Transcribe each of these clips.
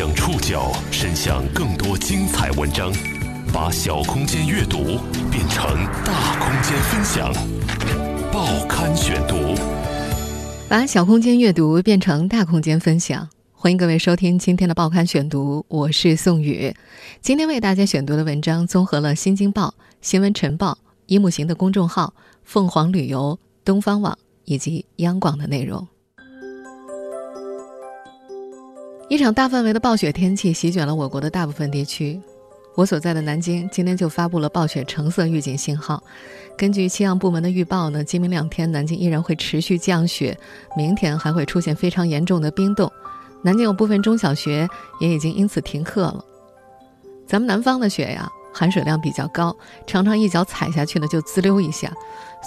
将触角伸向更多精彩文章，把小空间阅读变成大空间分享。报刊选读，把小空间阅读变成大空间分享。欢迎各位收听今天的报刊选读，我是宋宇。今天为大家选读的文章综合了《新京报》《新闻晨报》《一木行》的公众号、凤凰旅游、东方网以及央广的内容。一场大范围的暴雪天气席卷了我国的大部分地区，我所在的南京今天就发布了暴雪橙色预警信号。根据气象部门的预报呢，今明两天南京依然会持续降雪，明天还会出现非常严重的冰冻。南京有部分中小学也已经因此停课了。咱们南方的雪呀。含水量比较高，常常一脚踩下去呢就滋溜一下，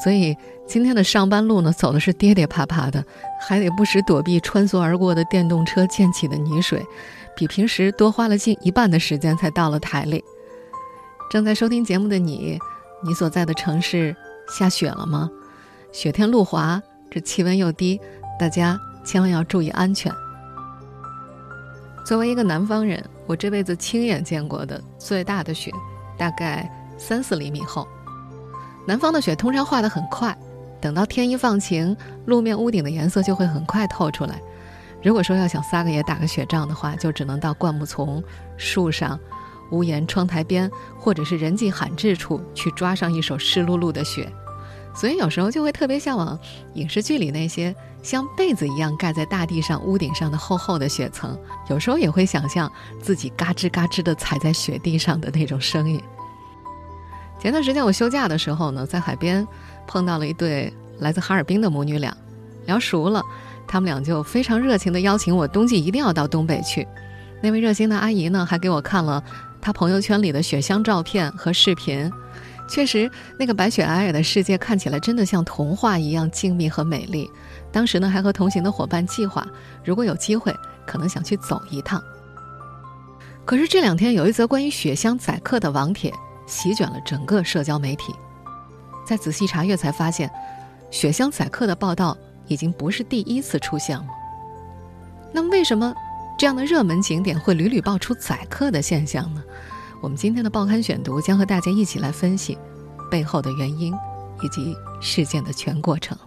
所以今天的上班路呢走的是跌跌爬爬的，还得不时躲避穿梭而过的电动车溅起的泥水，比平时多花了近一半的时间才到了台里。正在收听节目的你，你所在的城市下雪了吗？雪天路滑，这气温又低，大家千万要注意安全。作为一个南方人，我这辈子亲眼见过的最大的雪。大概三四厘米厚，南方的雪通常化得很快，等到天一放晴，路面屋顶的颜色就会很快透出来。如果说要想撒个野、打个雪仗的话，就只能到灌木丛、树上、屋檐、窗台边，或者是人迹罕至处去抓上一手湿漉漉的雪。所以有时候就会特别向往影视剧里那些像被子一样盖在大地上、屋顶上的厚厚的雪层。有时候也会想象自己嘎吱嘎吱地踩在雪地上的那种声音。前段时间我休假的时候呢，在海边碰到了一对来自哈尔滨的母女俩，聊熟了，他们俩就非常热情地邀请我冬季一定要到东北去。那位热心的阿姨呢，还给我看了她朋友圈里的雪乡照片和视频。确实，那个白雪皑皑的世界看起来真的像童话一样静谧和美丽。当时呢，还和同行的伙伴计划，如果有机会，可能想去走一趟。可是这两天有一则关于雪乡宰客的网帖席卷了整个社交媒体，在仔细查阅才发现，雪乡宰客的报道已经不是第一次出现了。那么，为什么这样的热门景点会屡屡爆出宰客的现象呢？我们今天的报刊选读将和大家一起来分析背后的原因以及事件的全过程。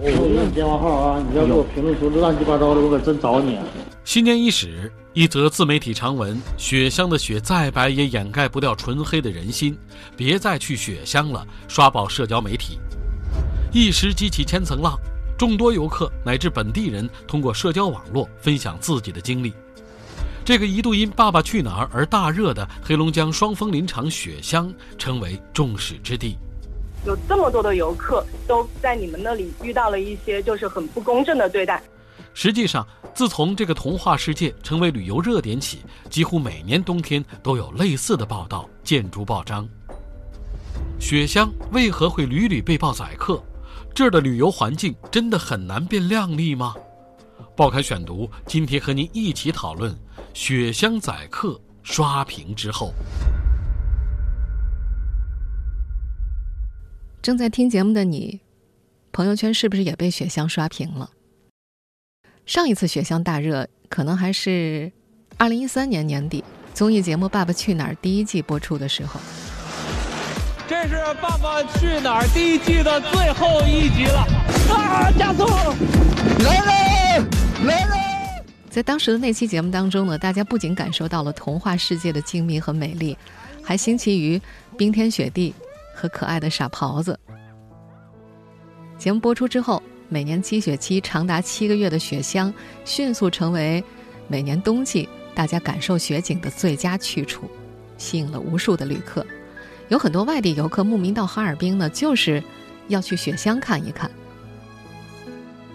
我有你电话号啊！你要给我评论出乱七八糟的，我可真找你。新年伊始，一则自媒体长文：雪乡的雪再白也掩盖不掉纯黑的人心，别再去雪乡了。刷爆社交媒体，一时激起千层浪，众多游客乃至本地人通过社交网络分享自己的经历。这个一度因《爸爸去哪儿》而大热的黑龙江双峰林场雪乡，成为众矢之的。有这么多的游客都在你们那里遇到了一些就是很不公正的对待。实际上，自从这个童话世界成为旅游热点起，几乎每年冬天都有类似的报道见诸报章。雪乡为何会屡屡被曝宰客？这儿的旅游环境真的很难变靓丽吗？报刊选读今天和您一起讨论。雪乡宰客刷屏之后，正在听节目的你，朋友圈是不是也被雪乡刷屏了？上一次雪乡大热，可能还是二零一三年年底综艺节目《爸爸去哪儿》第一季播出的时候。这是《爸爸去哪儿》第一季的最后一集了，啊！加速，来了，来了。在当时的那期节目当中呢，大家不仅感受到了童话世界的静谧和美丽，还新奇于冰天雪地和可爱的傻狍子。节目播出之后，每年积雪期长达七个月的雪乡，迅速成为每年冬季大家感受雪景的最佳去处，吸引了无数的旅客。有很多外地游客慕名到哈尔滨呢，就是要去雪乡看一看。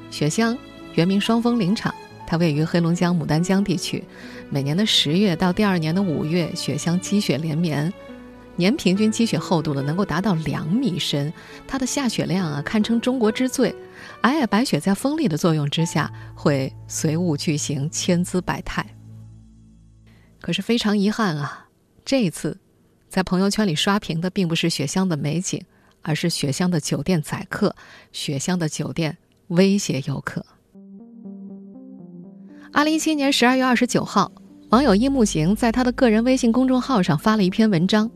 雪乡原名双峰林场。它位于黑龙江牡丹江地区，每年的十月到第二年的五月，雪乡积雪连绵，年平均积雪厚度呢能够达到两米深，它的下雪量啊堪称中国之最。皑皑白雪在风力的作用之下，会随物俱行，千姿百态。可是非常遗憾啊，这一次，在朋友圈里刷屏的并不是雪乡的美景，而是雪乡的酒店宰客，雪乡的酒店威胁游客。二零一七年十二月二十九号，网友一木行在他的个人微信公众号上发了一篇文章：“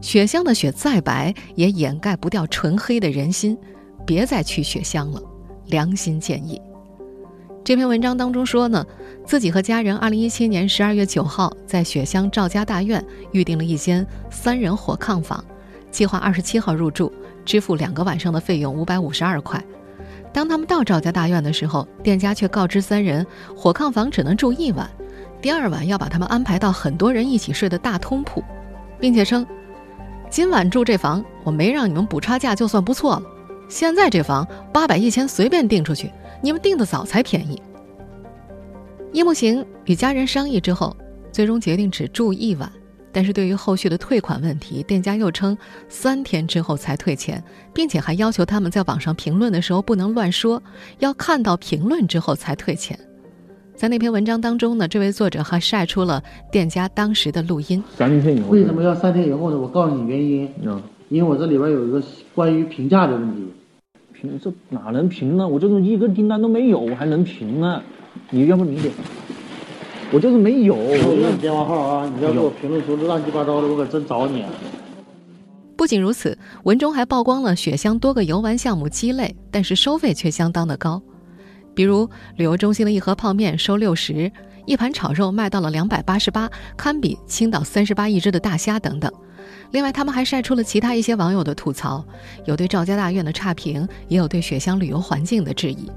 雪乡的雪再白，也掩盖不掉纯黑的人心，别再去雪乡了。”良心建议。这篇文章当中说呢，自己和家人二零一七年十二月九号在雪乡赵家大院预定了一间三人火炕房，计划二十七号入住，支付两个晚上的费用五百五十二块。当他们到赵家大院的时候，店家却告知三人，火炕房只能住一晚，第二晚要把他们安排到很多人一起睡的大通铺，并且称，今晚住这房我没让你们补差价就算不错了。现在这房八百一千随便订出去，你们订的早才便宜。叶木行与家人商议之后，最终决定只住一晚。但是对于后续的退款问题，店家又称三天之后才退钱，并且还要求他们在网上评论的时候不能乱说，要看到评论之后才退钱。在那篇文章当中呢，这位作者还晒出了店家当时的录音。三天以后为什么要三天以后呢？我告诉你原因。嗯，因为我这里边有一个关于评价的问题。评这哪能评呢？我这种一个订单都没有，我还能评呢？你要不你点？我就是没有，我有你电话号啊！你要给我评论出乱七八糟的，我可真找你。不仅如此，文中还曝光了雪乡多个游玩项目鸡肋，但是收费却相当的高。比如旅游中心的一盒泡面收六十，一盘炒肉卖到了两百八十八，堪比青岛三十八一只的大虾等等。另外，他们还晒出了其他一些网友的吐槽，有对赵家大院的差评，也有对雪乡旅游环境的质疑。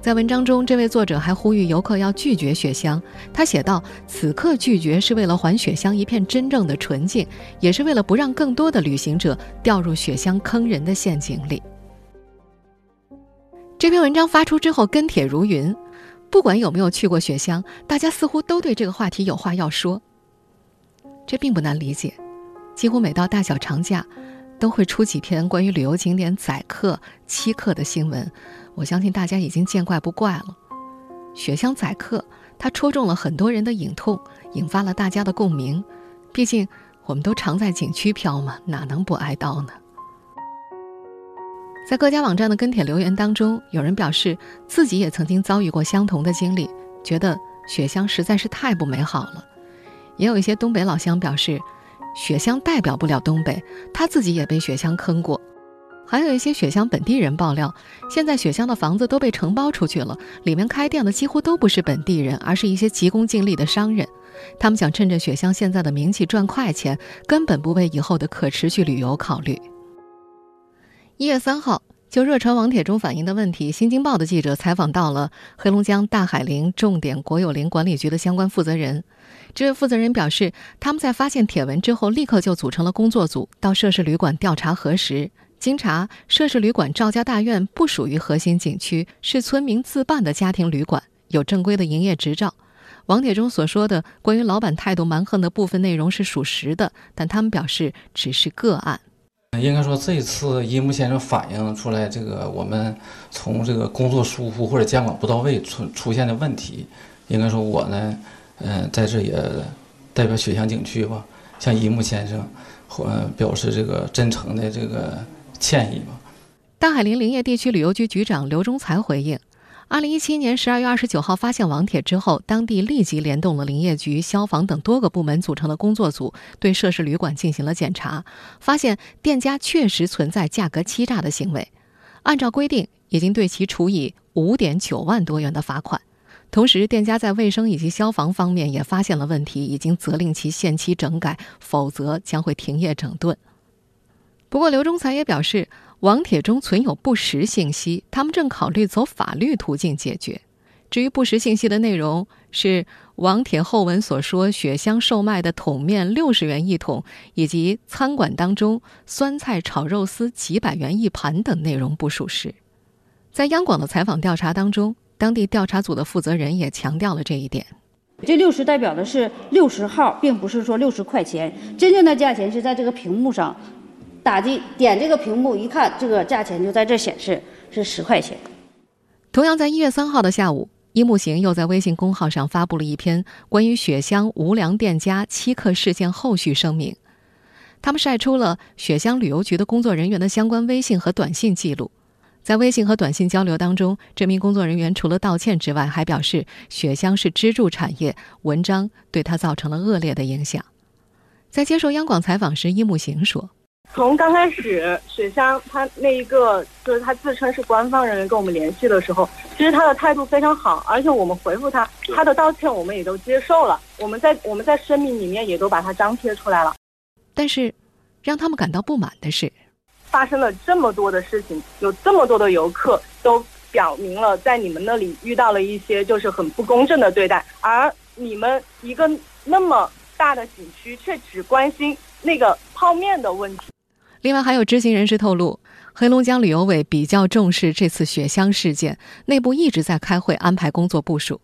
在文章中，这位作者还呼吁游客要拒绝雪乡。他写道：“此刻拒绝是为了还雪乡一片真正的纯净，也是为了不让更多的旅行者掉入雪乡坑人的陷阱里。”这篇文章发出之后，跟帖如云。不管有没有去过雪乡，大家似乎都对这个话题有话要说。这并不难理解，几乎每到大小长假，都会出几篇关于旅游景点宰客、欺客的新闻。我相信大家已经见怪不怪了。雪乡宰客，它戳中了很多人的隐痛，引发了大家的共鸣。毕竟，我们都常在景区飘嘛，哪能不挨刀呢？在各家网站的跟帖留言当中，有人表示自己也曾经遭遇过相同的经历，觉得雪乡实在是太不美好了。也有一些东北老乡表示，雪乡代表不了东北，他自己也被雪乡坑过。还有一些雪乡本地人爆料，现在雪乡的房子都被承包出去了，里面开店的几乎都不是本地人，而是一些急功近利的商人。他们想趁着雪乡现在的名气赚快钱，根本不为以后的可持续旅游考虑。一月三号，就热传网帖中反映的问题，《新京报》的记者采访到了黑龙江大海林重点国有林管理局的相关负责人。这位负责人表示，他们在发现帖文之后，立刻就组成了工作组，到涉事旅馆调查核实。经查，涉事旅馆赵家大院不属于核心景区，是村民自办的家庭旅馆，有正规的营业执照。网帖中所说的关于老板态度蛮横的部分内容是属实的，但他们表示只是个案。应该说，这次一木先生反映出来，这个我们从这个工作疏忽或者监管不到位出出现的问题，应该说我呢，嗯，在这也代表雪乡景区吧，向一木先生，呃，表示这个真诚的这个。歉意吧？大海陵林业地区旅游局局长刘忠才回应：，二零一七年十二月二十九号发现网帖之后，当地立即联动了林业局、消防等多个部门组成的工作组，对涉事旅馆进行了检查，发现店家确实存在价格欺诈的行为，按照规定，已经对其处以五点九万多元的罚款。同时，店家在卫生以及消防方面也发现了问题，已经责令其限期整改，否则将会停业整顿。不过，刘忠才也表示，网帖中存有不实信息，他们正考虑走法律途径解决。至于不实信息的内容，是网帖后文所说雪乡售卖的桶面六十元一桶，以及餐馆当中酸菜炒肉丝几百元一盘等内容不属实。在央广的采访调查当中，当地调查组的负责人也强调了这一点。这六十代表的是六十号，并不是说六十块钱，真正的价钱是在这个屏幕上。打击点这个屏幕一看，这个价钱就在这显示是十块钱。同样在一月三号的下午，一木行又在微信公号上发布了一篇关于雪乡无良店家欺客事件后续声明。他们晒出了雪乡旅游局的工作人员的相关微信和短信记录。在微信和短信交流当中，这名工作人员除了道歉之外，还表示雪乡是支柱产业，文章对他造成了恶劣的影响。在接受央广采访时，伊木行说：“从刚开始雪乡他那一个就是他自称是官方人员跟我们联系的时候，其实他的态度非常好，而且我们回复他，他的道歉我们也都接受了，我们在我们在声明里面也都把它张贴出来了。但是，让他们感到不满的是。”发生了这么多的事情，有这么多的游客都表明了在你们那里遇到了一些就是很不公正的对待，而你们一个那么大的景区却只关心那个泡面的问题。另外，还有知情人士透露，黑龙江旅游委比较重视这次雪乡事件，内部一直在开会安排工作部署。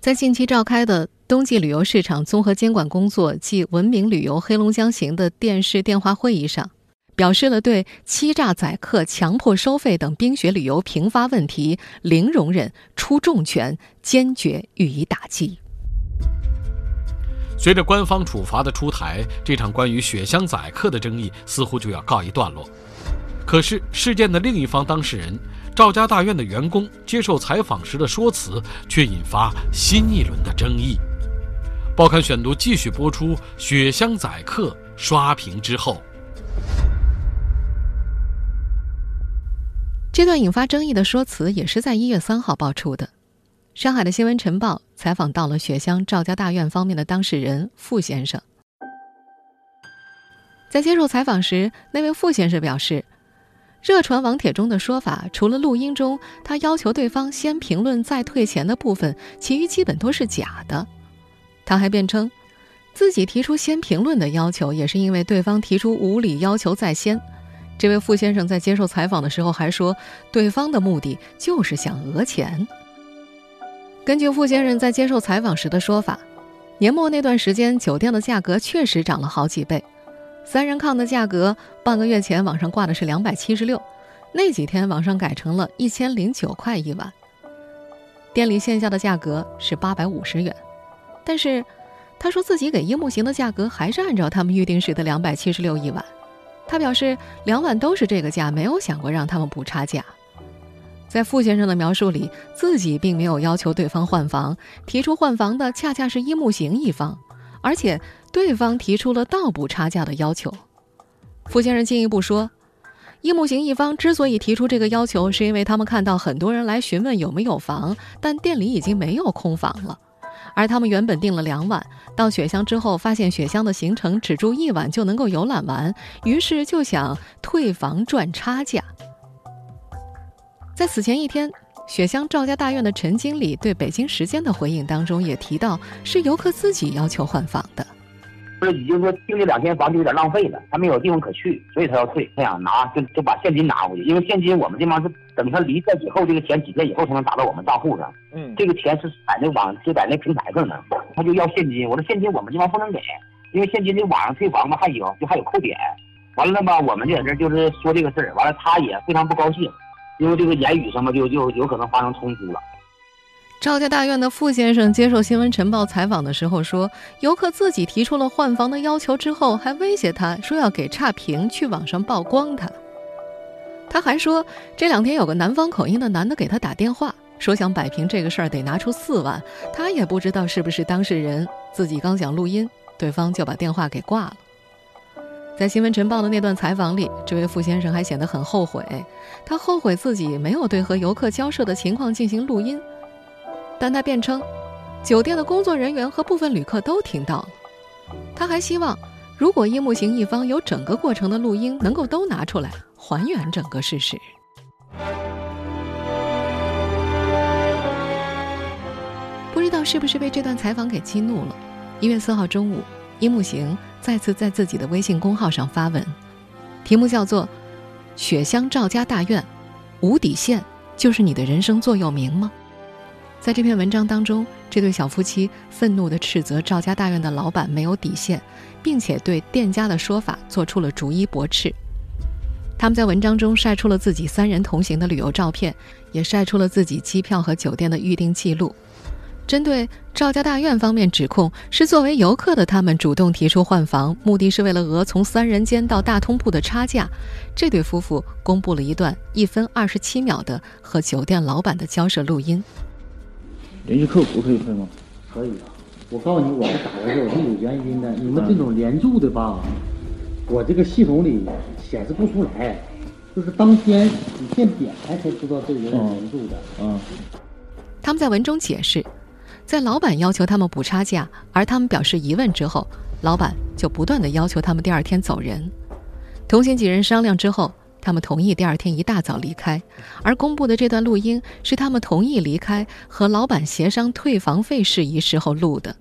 在近期召开的冬季旅游市场综合监管工作暨文明旅游黑龙江行的电视电话会议上。表示了对欺诈宰客、强迫收费等冰雪旅游频发问题零容忍、出重拳，坚决予以打击。随着官方处罚的出台，这场关于雪乡宰客的争议似乎就要告一段落。可是，事件的另一方当事人赵家大院的员工接受采访时的说辞却引发新一轮的争议。报刊选读继续播出：雪乡宰客刷屏之后。这段引发争议的说辞也是在一月三号爆出的。上海的新闻晨报采访到了雪乡赵家大院方面的当事人傅先生。在接受采访时，那位傅先生表示，热传网帖中的说法，除了录音中他要求对方先评论再退钱的部分，其余基本都是假的。他还辩称，自己提出先评论的要求，也是因为对方提出无理要求在先。这位傅先生在接受采访的时候还说，对方的目的就是想讹钱。根据傅先生在接受采访时的说法，年末那段时间酒店的价格确实涨了好几倍，三人炕的价格半个月前网上挂的是两百七十六，那几天网上改成了一千零九块一晚。店里线下的价格是八百五十元，但是他说自己给樱木行的价格还是按照他们预定时的两百七十六一晚。他表示，两晚都是这个价，没有想过让他们补差价。在傅先生的描述里，自己并没有要求对方换房，提出换房的恰恰是一木行一方，而且对方提出了倒补差价的要求。傅先生进一步说，一木行一方之所以提出这个要求，是因为他们看到很多人来询问有没有房，但店里已经没有空房了。而他们原本订了两晚，到雪乡之后发现雪乡的行程只住一晚就能够游览完，于是就想退房赚差价。在此前一天，雪乡赵家大院的陈经理对北京时间的回应当中也提到，是游客自己要求换房的。不是已经说订这两间房就有点浪费了，他没有地方可去，所以他要退，他想拿就就把现金拿回去，因为现金我们这方是等他离开以后，这个钱几天以后才能打到我们账户上。嗯，这个钱是在那网就在那平台上呢，他就要现金。我说现金我们这方不能给，因为现金这网上退房嘛还有就还有扣点。完了呢吧，我们就在这就是说这个事儿，完了他也非常不高兴，因为这个言语上嘛就就有可能发生冲突了。赵家大院的傅先生接受《新闻晨报》采访的时候说，游客自己提出了换房的要求之后，还威胁他说要给差评，去网上曝光他。他还说，这两天有个南方口音的男的给他打电话，说想摆平这个事儿得拿出四万，他也不知道是不是当事人，自己刚想录音，对方就把电话给挂了。在《新闻晨报》的那段采访里，这位傅先生还显得很后悔，他后悔自己没有对和游客交涉的情况进行录音。但他辩称，酒店的工作人员和部分旅客都听到了。他还希望，如果樱木行一方有整个过程的录音，能够都拿出来还原整个事实。不知道是不是被这段采访给激怒了？一月四号中午，樱木行再次在自己的微信公号上发文，题目叫做《雪乡赵家大院，无底线就是你的人生座右铭吗？》在这篇文章当中，这对小夫妻愤怒地斥责赵家大院的老板没有底线，并且对店家的说法做出了逐一驳斥。他们在文章中晒出了自己三人同行的旅游照片，也晒出了自己机票和酒店的预订记录。针对赵家大院方面指控是作为游客的他们主动提出换房，目的是为了讹从三人间到大通铺的差价，这对夫妇公布了一段一分二十七秒的和酒店老板的交涉录音。联系客服可以退吗？可以啊，我告诉你，我是咋回事？我是有原因的。你们这种连住的吧，我这个系统里显示不出来，就是当天你现点开才知道这个人连住的。嗯。他们在文中解释，在老板要求他们补差价，而他们表示疑问之后，老板就不断的要求他们第二天走人。同行几人商量之后，他们同意第二天一大早离开。而公布的这段录音是他们同意离开和老板协商退房费事宜时候录的。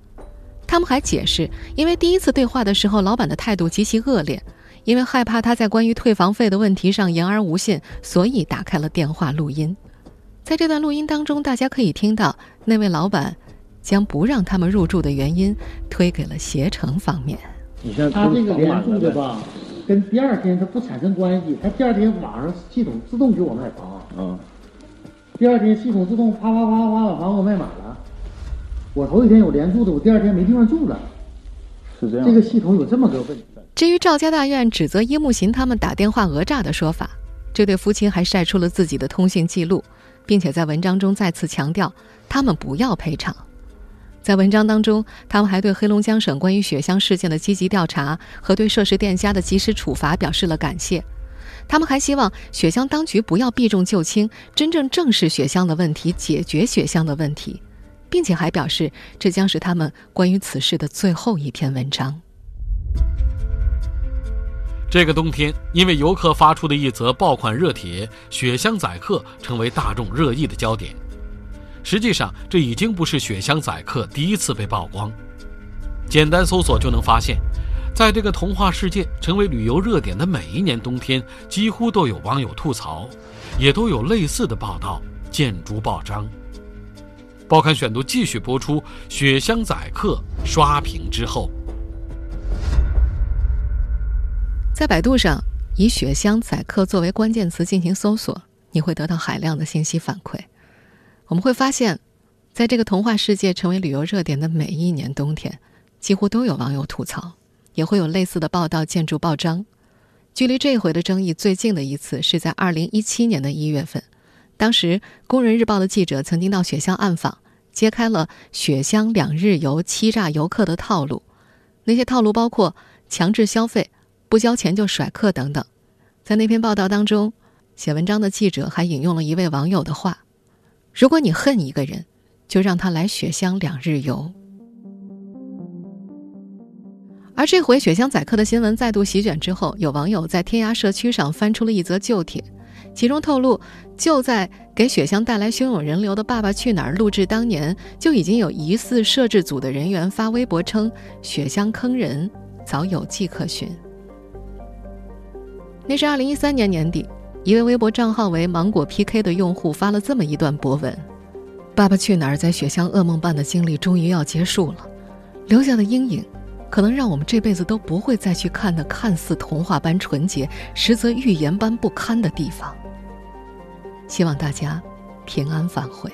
他们还解释，因为第一次对话的时候，老板的态度极其恶劣，因为害怕他在关于退房费的问题上言而无信，所以打开了电话录音。在这段录音当中，大家可以听到那位老板将不让他们入住的原因推给了携程方面。他这个连住的吧，跟第二天他不产生关系。他第二天晚上系统自动给我买房。嗯。第二天系统自动啪啪啪啪把房给我卖满了。我头一天有连住的，我第二天没地方住了。是这样。这个系统有这么个问题。至于赵家大院指责殷木行他们打电话讹诈的说法，这对夫妻还晒出了自己的通讯记录。并且在文章中再次强调，他们不要赔偿。在文章当中，他们还对黑龙江省关于雪乡事件的积极调查和对涉事店家的及时处罚表示了感谢。他们还希望雪乡当局不要避重就轻，真正正视雪乡的问题，解决雪乡的问题，并且还表示这将是他们关于此事的最后一篇文章。这个冬天，因为游客发出的一则爆款热帖，雪乡宰客成为大众热议的焦点。实际上，这已经不是雪乡宰客第一次被曝光。简单搜索就能发现，在这个童话世界成为旅游热点的每一年冬天，几乎都有网友吐槽，也都有类似的报道见诸报章。报刊选读继续播出：雪乡宰客刷屏之后。在百度上以“雪乡宰客”作为关键词进行搜索，你会得到海量的信息反馈。我们会发现，在这个童话世界成为旅游热点的每一年冬天，几乎都有网友吐槽，也会有类似的报道建筑报章。距离这回的争议最近的一次是在二零一七年的一月份，当时《工人日报》的记者曾经到雪乡暗访，揭开了雪乡两日游欺诈游客的套路。那些套路包括强制消费。不交钱就甩客等等，在那篇报道当中，写文章的记者还引用了一位网友的话：“如果你恨一个人，就让他来雪乡两日游。”而这回雪乡宰客的新闻再度席卷之后，有网友在天涯社区上翻出了一则旧帖，其中透露，就在给雪乡带来汹涌人流的《爸爸去哪儿》录制当年，就已经有疑似摄制组的人员发微博称雪乡坑人，早有迹可循。那是二零一三年年底，一位微博账号为“芒果 PK” 的用户发了这么一段博文：“爸爸去哪儿在雪乡噩梦般的经历终于要结束了，留下的阴影，可能让我们这辈子都不会再去看那看似童话般纯洁，实则预言般不堪的地方。希望大家平安返回。”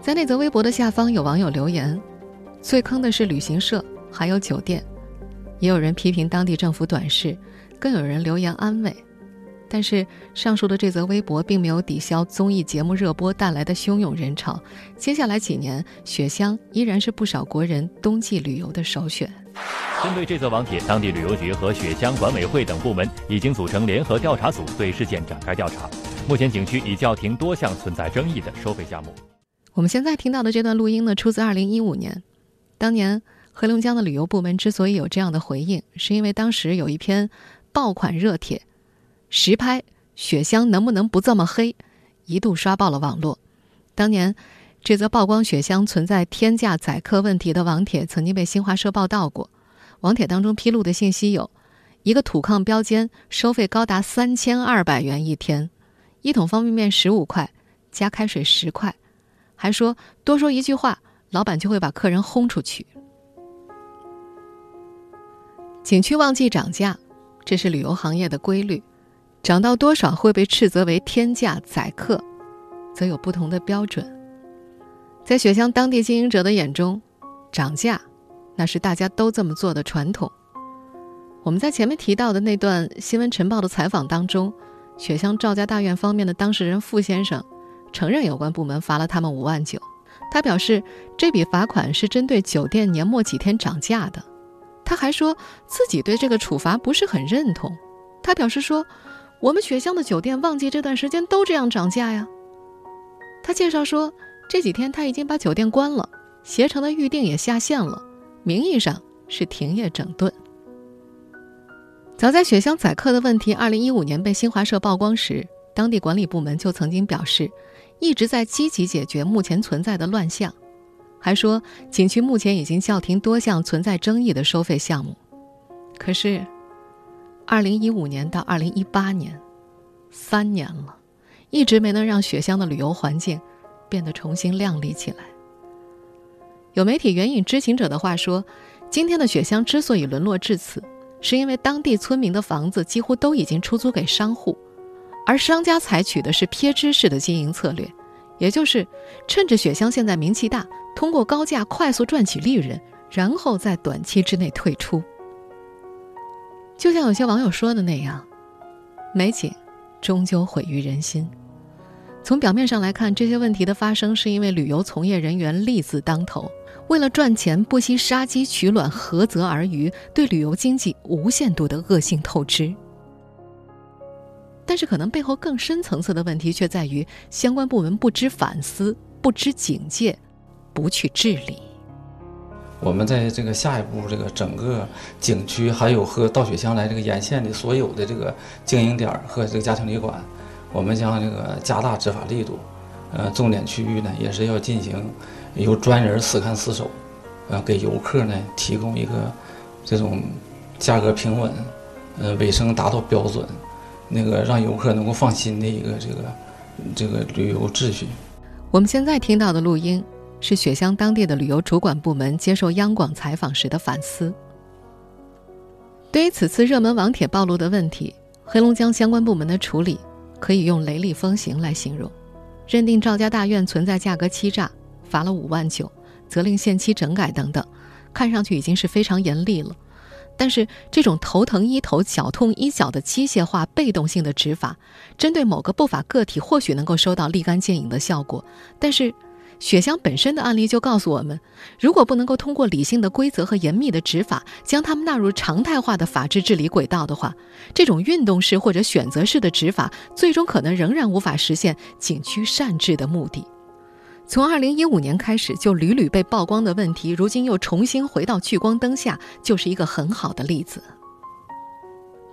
在那则微博的下方，有网友留言：“最坑的是旅行社，还有酒店，也有人批评当地政府短视。”更有人留言安慰，但是上述的这则微博并没有抵消综艺节目热播带来的汹涌人潮。接下来几年，雪乡依然是不少国人冬季旅游的首选。针对这则网帖，当地旅游局和雪乡管委会等部门已经组成联合调查组，对事件展开调查。目前，景区已叫停多项存在争议的收费项目。我们现在听到的这段录音呢，出自2015年。当年黑龙江的旅游部门之所以有这样的回应，是因为当时有一篇。爆款热帖，实拍雪乡能不能不这么黑？一度刷爆了网络。当年，这则曝光雪乡存在天价宰客问题的网帖，曾经被新华社报道过。网帖当中披露的信息有：一个土炕标间收费高达三千二百元一天，一桶方便面十五块，加开水十块，还说多说一句话，老板就会把客人轰出去。景区旺季涨价。这是旅游行业的规律，涨到多少会被斥责为天价宰客，则有不同的标准。在雪乡当地经营者的眼中，涨价那是大家都这么做的传统。我们在前面提到的那段新闻晨报的采访当中，雪乡赵家大院方面的当事人傅先生承认有关部门罚了他们五万九。他表示，这笔罚款是针对酒店年末几天涨价的。他还说自己对这个处罚不是很认同。他表示说：“我们雪乡的酒店旺季这段时间都这样涨价呀。”他介绍说，这几天他已经把酒店关了，携程的预订也下线了，名义上是停业整顿。早在雪乡宰客的问题二零一五年被新华社曝光时，当地管理部门就曾经表示。一直在积极解决目前存在的乱象，还说景区目前已经叫停多项存在争议的收费项目。可是，二零一五年到二零一八年，三年了，一直没能让雪乡的旅游环境变得重新亮丽起来。有媒体援引知情者的话说，今天的雪乡之所以沦落至此，是因为当地村民的房子几乎都已经出租给商户。而商家采取的是撇支式的经营策略，也就是趁着雪乡现在名气大，通过高价快速赚取利润，然后在短期之内退出。就像有些网友说的那样，美景终究毁于人心。从表面上来看，这些问题的发生是因为旅游从业人员利字当头，为了赚钱不惜杀鸡取卵、涸泽而渔，对旅游经济无限度的恶性透支。但是，可能背后更深层次的问题却在于相关部门不知反思、不知警戒、不去治理。我们在这个下一步，这个整个景区还有和到雪乡来这个沿线的所有的这个经营点和这个家庭旅馆，我们将这个加大执法力度。呃，重点区域呢，也是要进行由专人死看死守，呃，给游客呢提供一个这种价格平稳、呃，卫生达到标准。那个让游客能够放心的一个这个这个旅游秩序。我们现在听到的录音是雪乡当地的旅游主管部门接受央广采访时的反思。对于此次热门网帖暴露的问题，黑龙江相关部门的处理可以用雷厉风行来形容：认定赵家大院存在价格欺诈，罚了五万九，责令限期整改等等，看上去已经是非常严厉了。但是，这种头疼医头、脚痛医脚的机械化、被动性的执法，针对某个不法个体或许能够收到立竿见影的效果。但是，雪乡本身的案例就告诉我们，如果不能够通过理性的规则和严密的执法，将他们纳入常态化的法治治理轨道的话，这种运动式或者选择式的执法，最终可能仍然无法实现景区善治的目的。从二零一五年开始就屡屡被曝光的问题，如今又重新回到聚光灯下，就是一个很好的例子。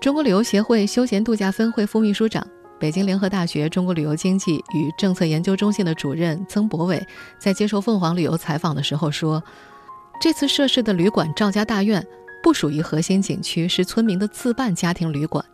中国旅游协会休闲度假分会副秘书长、北京联合大学中国旅游经济与政策研究中心的主任曾博伟在接受凤凰旅游采访的时候说：“这次涉事的旅馆赵家大院不属于核心景区，是村民的自办家庭旅馆。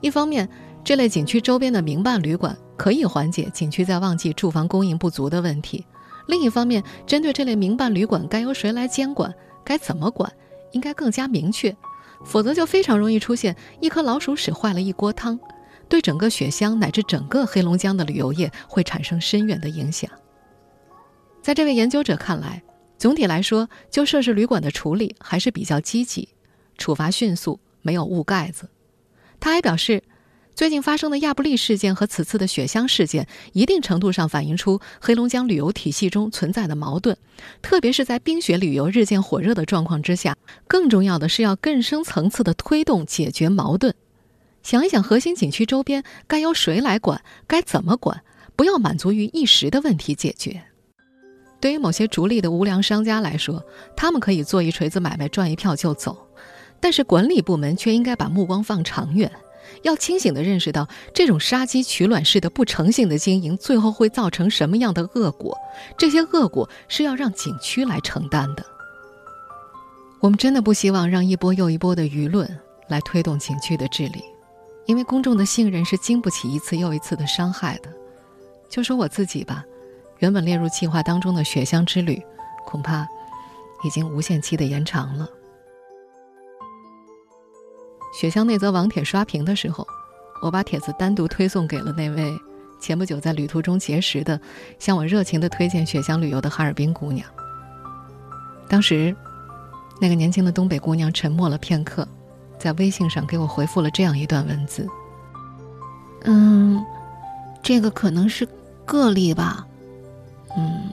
一方面，这类景区周边的民办旅馆。”可以缓解景区在旺季住房供应不足的问题。另一方面，针对这类民办旅馆，该由谁来监管？该怎么管？应该更加明确，否则就非常容易出现一颗老鼠屎坏了一锅汤，对整个雪乡乃至整个黑龙江的旅游业会产生深远的影响。在这位研究者看来，总体来说，就涉事旅馆的处理还是比较积极，处罚迅速，没有捂盖子。他还表示。最近发生的亚布力事件和此次的雪乡事件，一定程度上反映出黑龙江旅游体系中存在的矛盾，特别是在冰雪旅游日渐火热的状况之下，更重要的是要更深层次的推动解决矛盾。想一想，核心景区周边该由谁来管，该怎么管，不要满足于一时的问题解决。对于某些逐利的无良商家来说，他们可以做一锤子买卖赚一票就走，但是管理部门却应该把目光放长远。要清醒地认识到，这种杀鸡取卵式的不诚信的经营，最后会造成什么样的恶果？这些恶果是要让景区来承担的。我们真的不希望让一波又一波的舆论来推动景区的治理，因为公众的信任是经不起一次又一次的伤害的。就说我自己吧，原本列入计划当中的雪乡之旅，恐怕已经无限期的延长了。雪乡那则网帖刷屏的时候，我把帖子单独推送给了那位前不久在旅途中结识的，向我热情的推荐雪乡旅游的哈尔滨姑娘。当时，那个年轻的东北姑娘沉默了片刻，在微信上给我回复了这样一段文字：“嗯，这个可能是个例吧。嗯，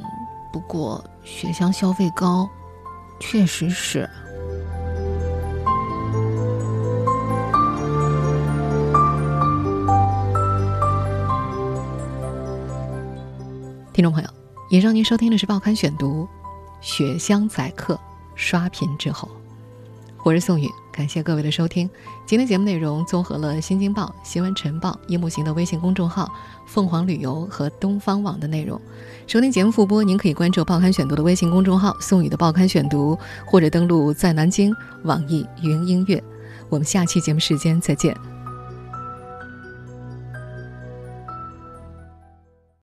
不过雪乡消费高，确实是。”听众朋友，以上您收听的是《报刊选读》，雪乡宰客刷屏之后，我是宋宇，感谢各位的收听。今天节目内容综合了《新京报》《新闻晨报》夜幕行的微信公众号、凤凰旅游和东方网的内容。收听节目复播，您可以关注《报刊选读》的微信公众号“宋宇的报刊选读”，或者登录在南京网易云音乐。我们下期节目时间再见。